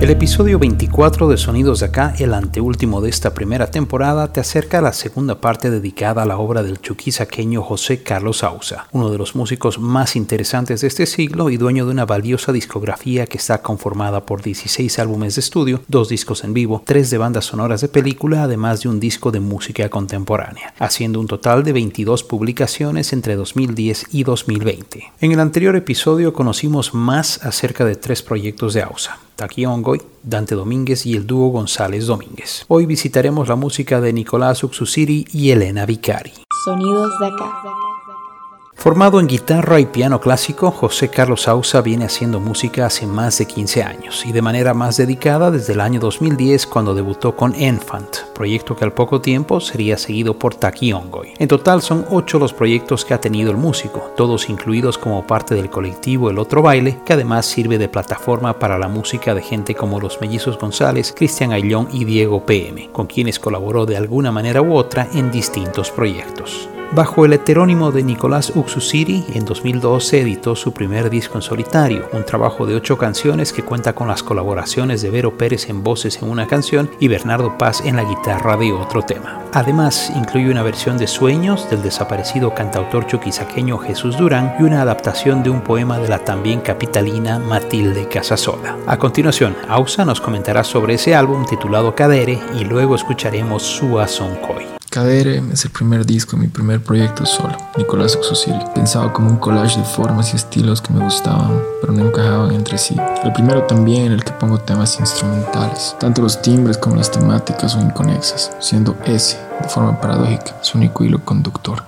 El episodio 24 de Sonidos de Acá, el anteúltimo de esta primera temporada, te acerca a la segunda parte dedicada a la obra del chuquisaqueño José Carlos Ausa, uno de los músicos más interesantes de este siglo y dueño de una valiosa discografía que está conformada por 16 álbumes de estudio, dos discos en vivo, tres de bandas sonoras de película, además de un disco de música contemporánea, haciendo un total de 22 publicaciones entre 2010 y 2020. En el anterior episodio conocimos más acerca de tres proyectos de Ausa. Taki Ongoy, Dante Domínguez y el dúo González Domínguez. Hoy visitaremos la música de Nicolás Uxusiri y Elena Vicari. Sonidos de acá. Formado en guitarra y piano clásico, José Carlos Ausa viene haciendo música hace más de 15 años y de manera más dedicada desde el año 2010 cuando debutó con Enfant, proyecto que al poco tiempo sería seguido por Taki Ongoy. En total son 8 los proyectos que ha tenido el músico, todos incluidos como parte del colectivo El Otro Baile, que además sirve de plataforma para la música de gente como los mellizos González, Cristian Ayllón y Diego PM, con quienes colaboró de alguna manera u otra en distintos proyectos. Bajo el heterónimo de Nicolás Uxusiri, en 2012 editó su primer disco en solitario, un trabajo de ocho canciones que cuenta con las colaboraciones de Vero Pérez en voces en una canción y Bernardo Paz en la guitarra de otro tema. Además, incluye una versión de Sueños del desaparecido cantautor chuquisaqueño Jesús Durán y una adaptación de un poema de la también capitalina Matilde Casasola. A continuación, Ausa nos comentará sobre ese álbum titulado Cadere y luego escucharemos Sua Soncoy. Cadere es el primer disco, mi primer proyecto solo, Nicolás Oxosiri. Pensaba como un collage de formas y estilos que me gustaban, pero no encajaban entre sí. El primero también en el que pongo temas instrumentales. Tanto los timbres como las temáticas son inconexas, siendo ese, de forma paradójica, su único hilo conductor.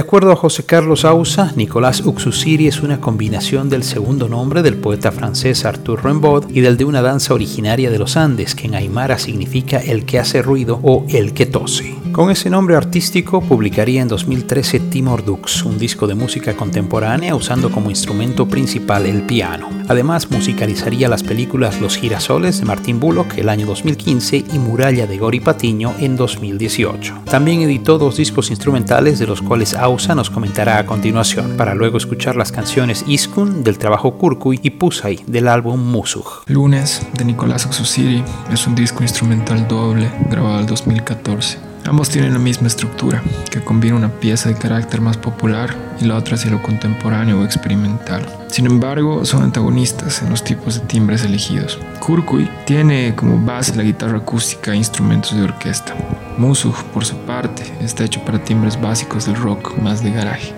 De acuerdo a José Carlos Ausa, Nicolás Uxusiri es una combinación del segundo nombre del poeta francés Arthur Rimbaud y del de una danza originaria de los Andes, que en aymara significa el que hace ruido o el que tose. Con ese nombre artístico publicaría en 2013 Timor Dux, un disco de música contemporánea usando como instrumento principal el piano. Además, musicalizaría las películas Los girasoles de Martin Bullock el año 2015 y Muralla de Gori Patiño en 2018. También editó dos discos instrumentales de los cuales Ausa nos comentará a continuación, para luego escuchar las canciones Iskun del trabajo Kurkuy y Pusay del álbum Musug. Lunes de Nicolás Oxusiri es un disco instrumental doble grabado en 2014. Ambos tienen la misma estructura, que combina una pieza de carácter más popular y la otra hacia lo contemporáneo o experimental. Sin embargo, son antagonistas en los tipos de timbres elegidos. Kurkuy tiene como base la guitarra acústica e instrumentos de orquesta. Musug, por su parte, está hecho para timbres básicos del rock más de garaje.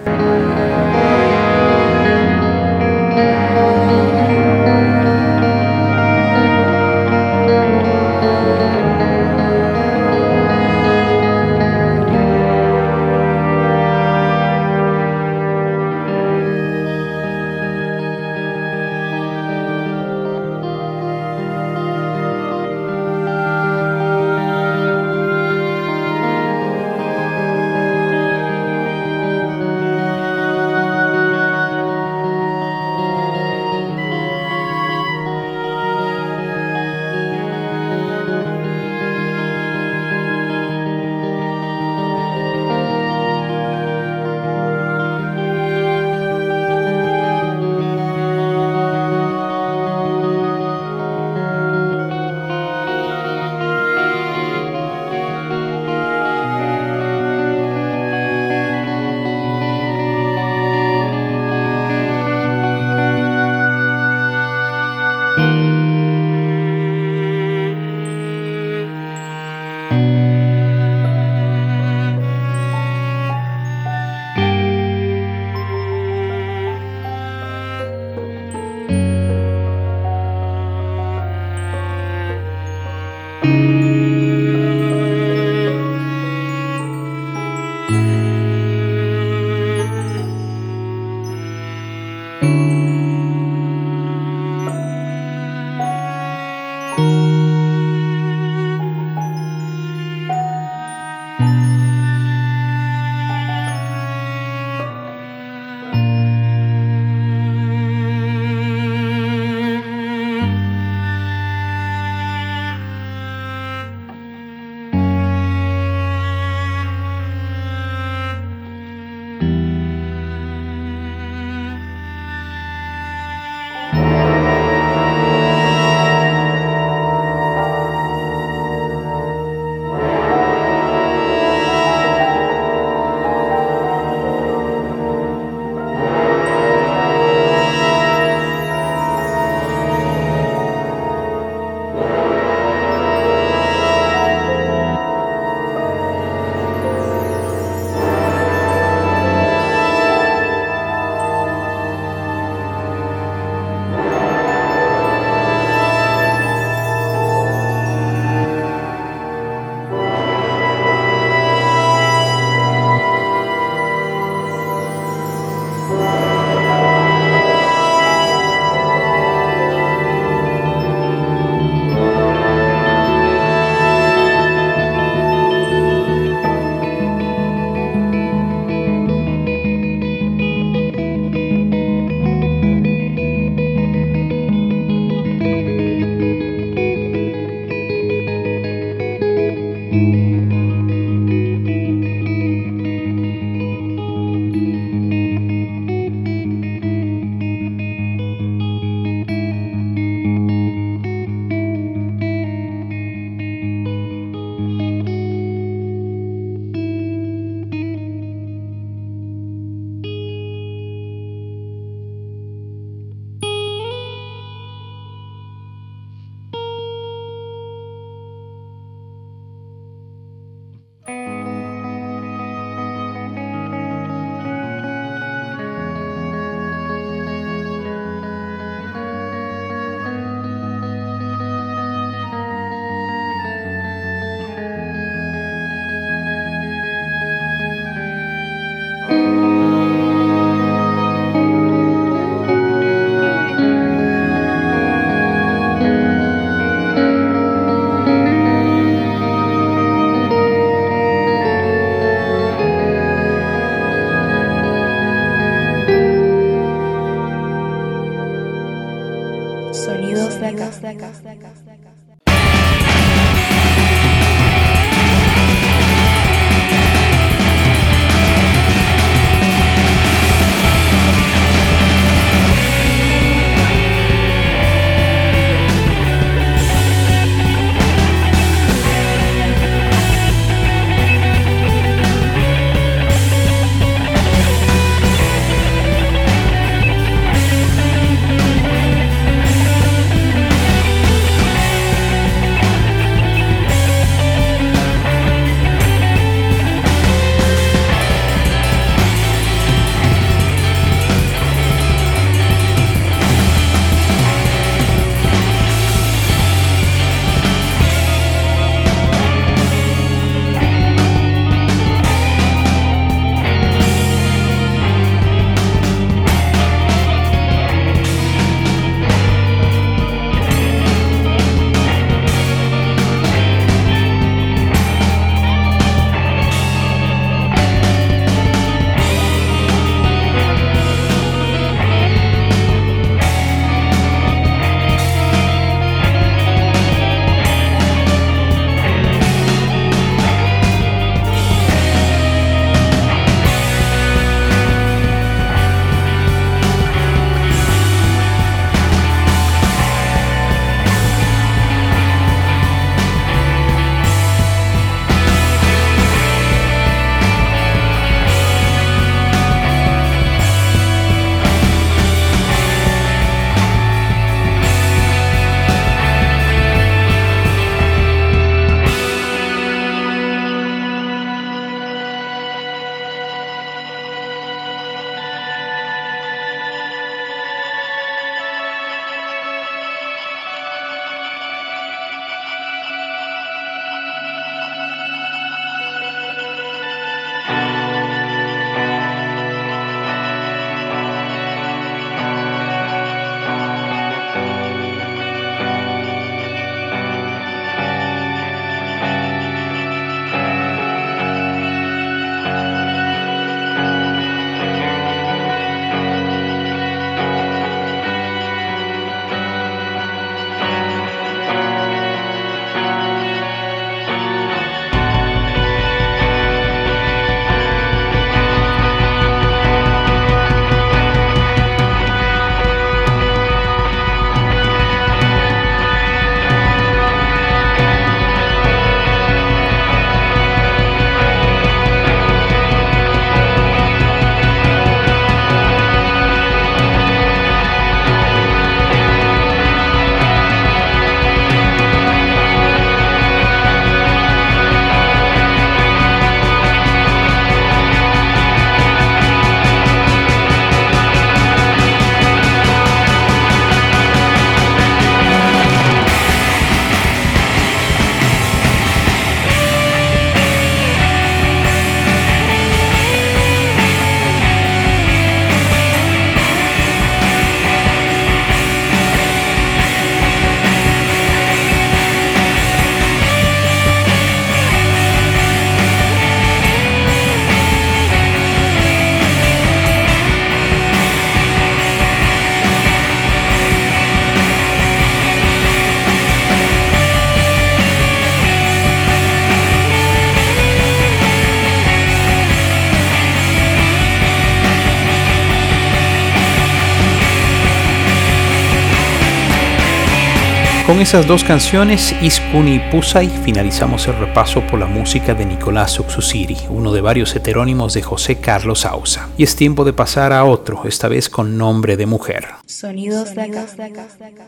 Esas dos canciones, Iskuni y Pusay, finalizamos el repaso por la música de Nicolás Uxusiri, uno de varios heterónimos de José Carlos Ausa. Y es tiempo de pasar a otro, esta vez con nombre de mujer. Sonidos de acá.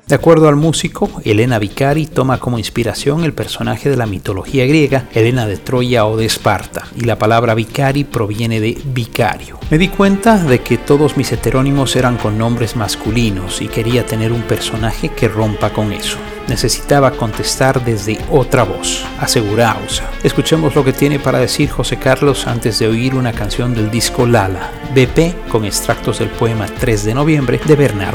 De acuerdo al músico, Elena Vicari toma como inspiración el personaje de la mitología griega, Elena de Troya o de Esparta, y la palabra vicari proviene de vicario. Me di cuenta de que todos mis heterónimos eran con nombres masculinos y quería tener un personaje que rompa con eso. Necesitaba contestar desde otra voz, asegura Ausa. Escuchemos lo que tiene para decir José Carlos antes de oír una canción del disco Lala, BP, con extractos del poema 3 de noviembre de Bernardo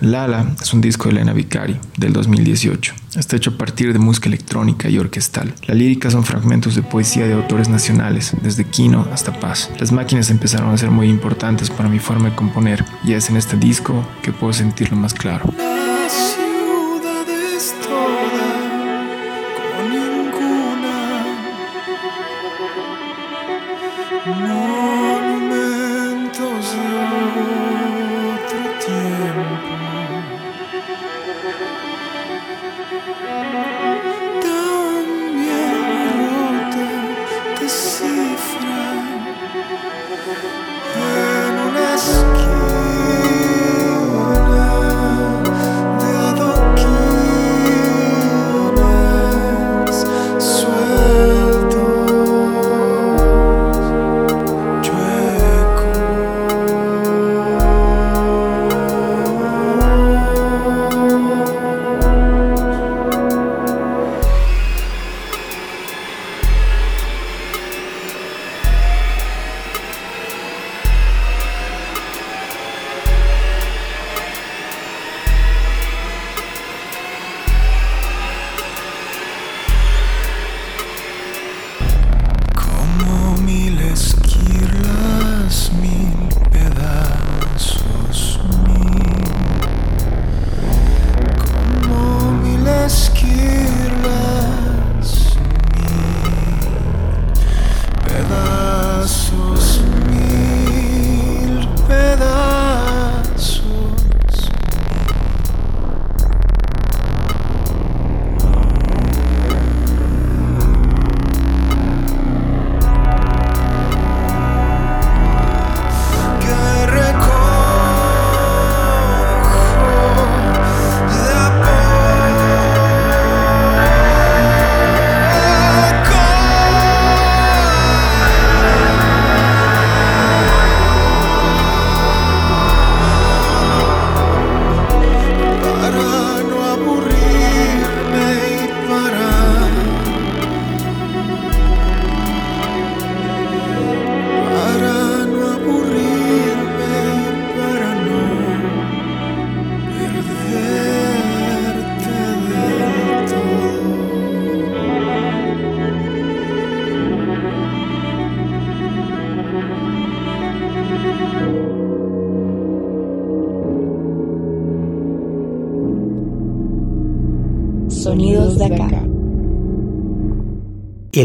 Lala es un disco de Elena Vicari del 2018. Está hecho a partir de música electrónica y orquestal. La lírica son fragmentos de poesía de autores nacionales, desde Quino hasta Paz. Las máquinas empezaron a ser muy importantes para mi forma de componer y es en este disco que puedo sentirlo más claro.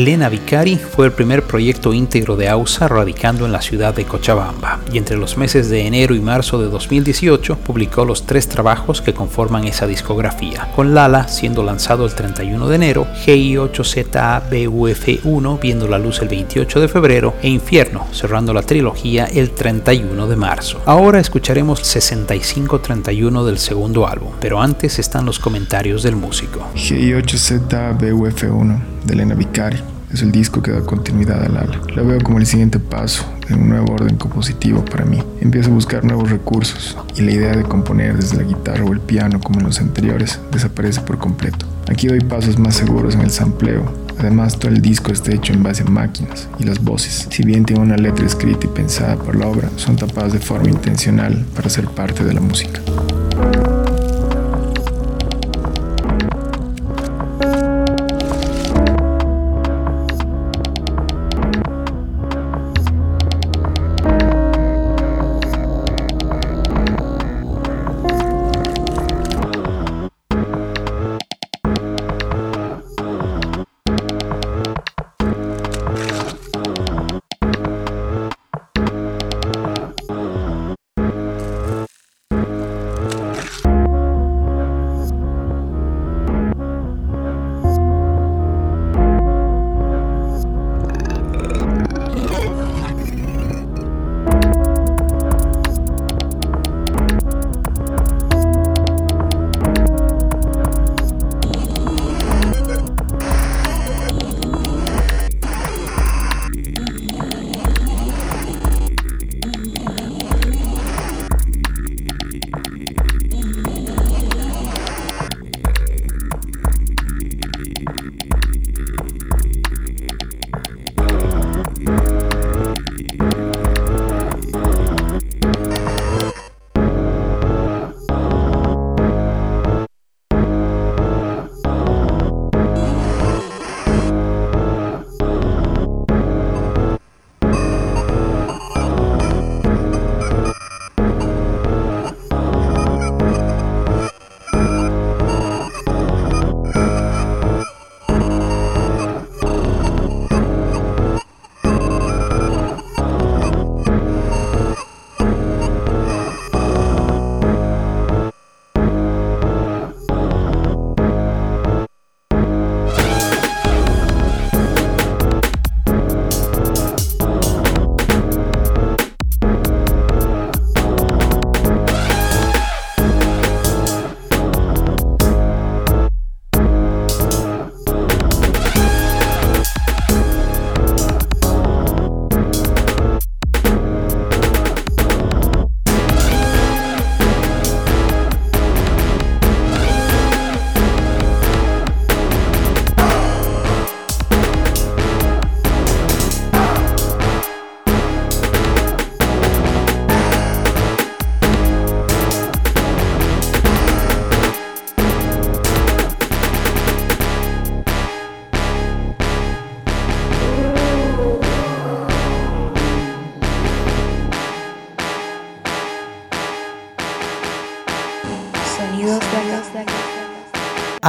Elena Vicari fue el primer proyecto íntegro de AUSA radicando en la ciudad de Cochabamba y entre los meses de enero y marzo de 2018 publicó los tres trabajos que conforman esa discografía, con Lala siendo lanzado el 31 de enero, GI8ZABUF1 viendo la luz el 28 de febrero e Infierno cerrando la trilogía el 31 de marzo. Ahora escucharemos 6531 del segundo álbum, pero antes están los comentarios del músico. GI8ZBUF1 de Elena Vicari es el disco que da continuidad al ala. Lo veo como el siguiente paso en un nuevo orden compositivo para mí. Empiezo a buscar nuevos recursos y la idea de componer desde la guitarra o el piano como en los anteriores desaparece por completo. Aquí doy pasos más seguros en el sampleo. Además, todo el disco está hecho en base a máquinas y las voces, si bien tiene una letra escrita y pensada por la obra, son tapadas de forma intencional para ser parte de la música.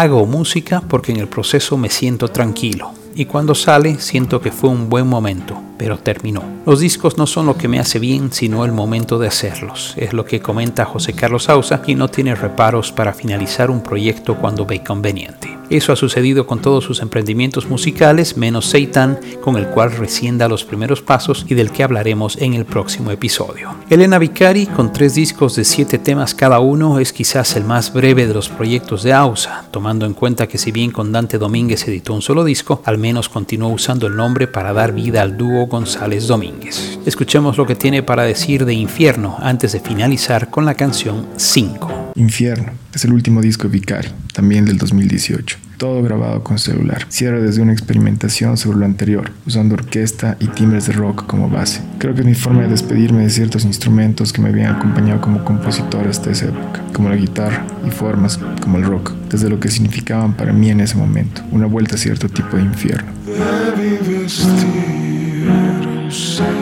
Hago música porque en el proceso me siento tranquilo. Y cuando sale siento que fue un buen momento, pero terminó. Los discos no son lo que me hace bien, sino el momento de hacerlos. Es lo que comenta José Carlos Sausa y no tiene reparos para finalizar un proyecto cuando ve conveniente. Eso ha sucedido con todos sus emprendimientos musicales, menos Seitan, con el cual recién da los primeros pasos y del que hablaremos en el próximo episodio. Elena Vicari, con tres discos de siete temas cada uno, es quizás el más breve de los proyectos de AUSA, tomando en cuenta que si bien con Dante Domínguez editó un solo disco, al menos continuó usando el nombre para dar vida al dúo González Domínguez. Escuchemos lo que tiene para decir de Infierno antes de finalizar con la canción 5. Infierno es el último disco de Vicari, también del 2018 todo grabado con celular. Cierra desde una experimentación sobre lo anterior, usando orquesta y timbres de rock como base. Creo que es mi forma de despedirme de ciertos instrumentos que me habían acompañado como compositor hasta esa época, como la guitarra y formas como el rock, desde lo que significaban para mí en ese momento, una vuelta a cierto tipo de infierno. Jerusalem.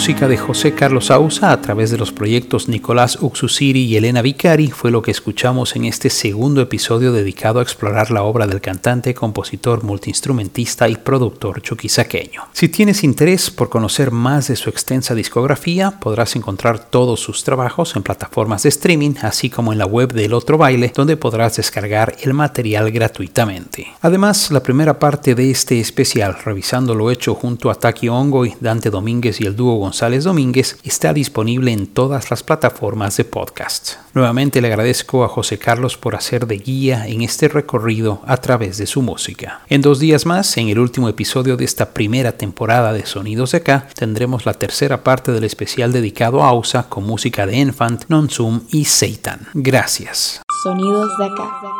música de José Carlos Ausa a través de los proyectos Nicolás Uxusiri y Elena Vicari fue lo que escuchamos en este segundo episodio dedicado a explorar la obra del cantante, compositor, multiinstrumentista y productor chuquisaqueño. Si tienes interés por conocer más de su extensa discografía, podrás encontrar todos sus trabajos en plataformas de streaming, así como en la web del Otro Baile, donde podrás descargar el material gratuitamente. Además, la primera parte de este especial, revisando lo hecho junto a Taki Ongo y Dante Domínguez y el dúo González Domínguez está disponible en todas las plataformas de podcast. Nuevamente le agradezco a José Carlos por hacer de guía en este recorrido a través de su música. En dos días más, en el último episodio de esta primera temporada de Sonidos de Acá, tendremos la tercera parte del especial dedicado a AUSA con música de Enfant, Non-Zoom y Satan. Gracias. Sonidos de Acá.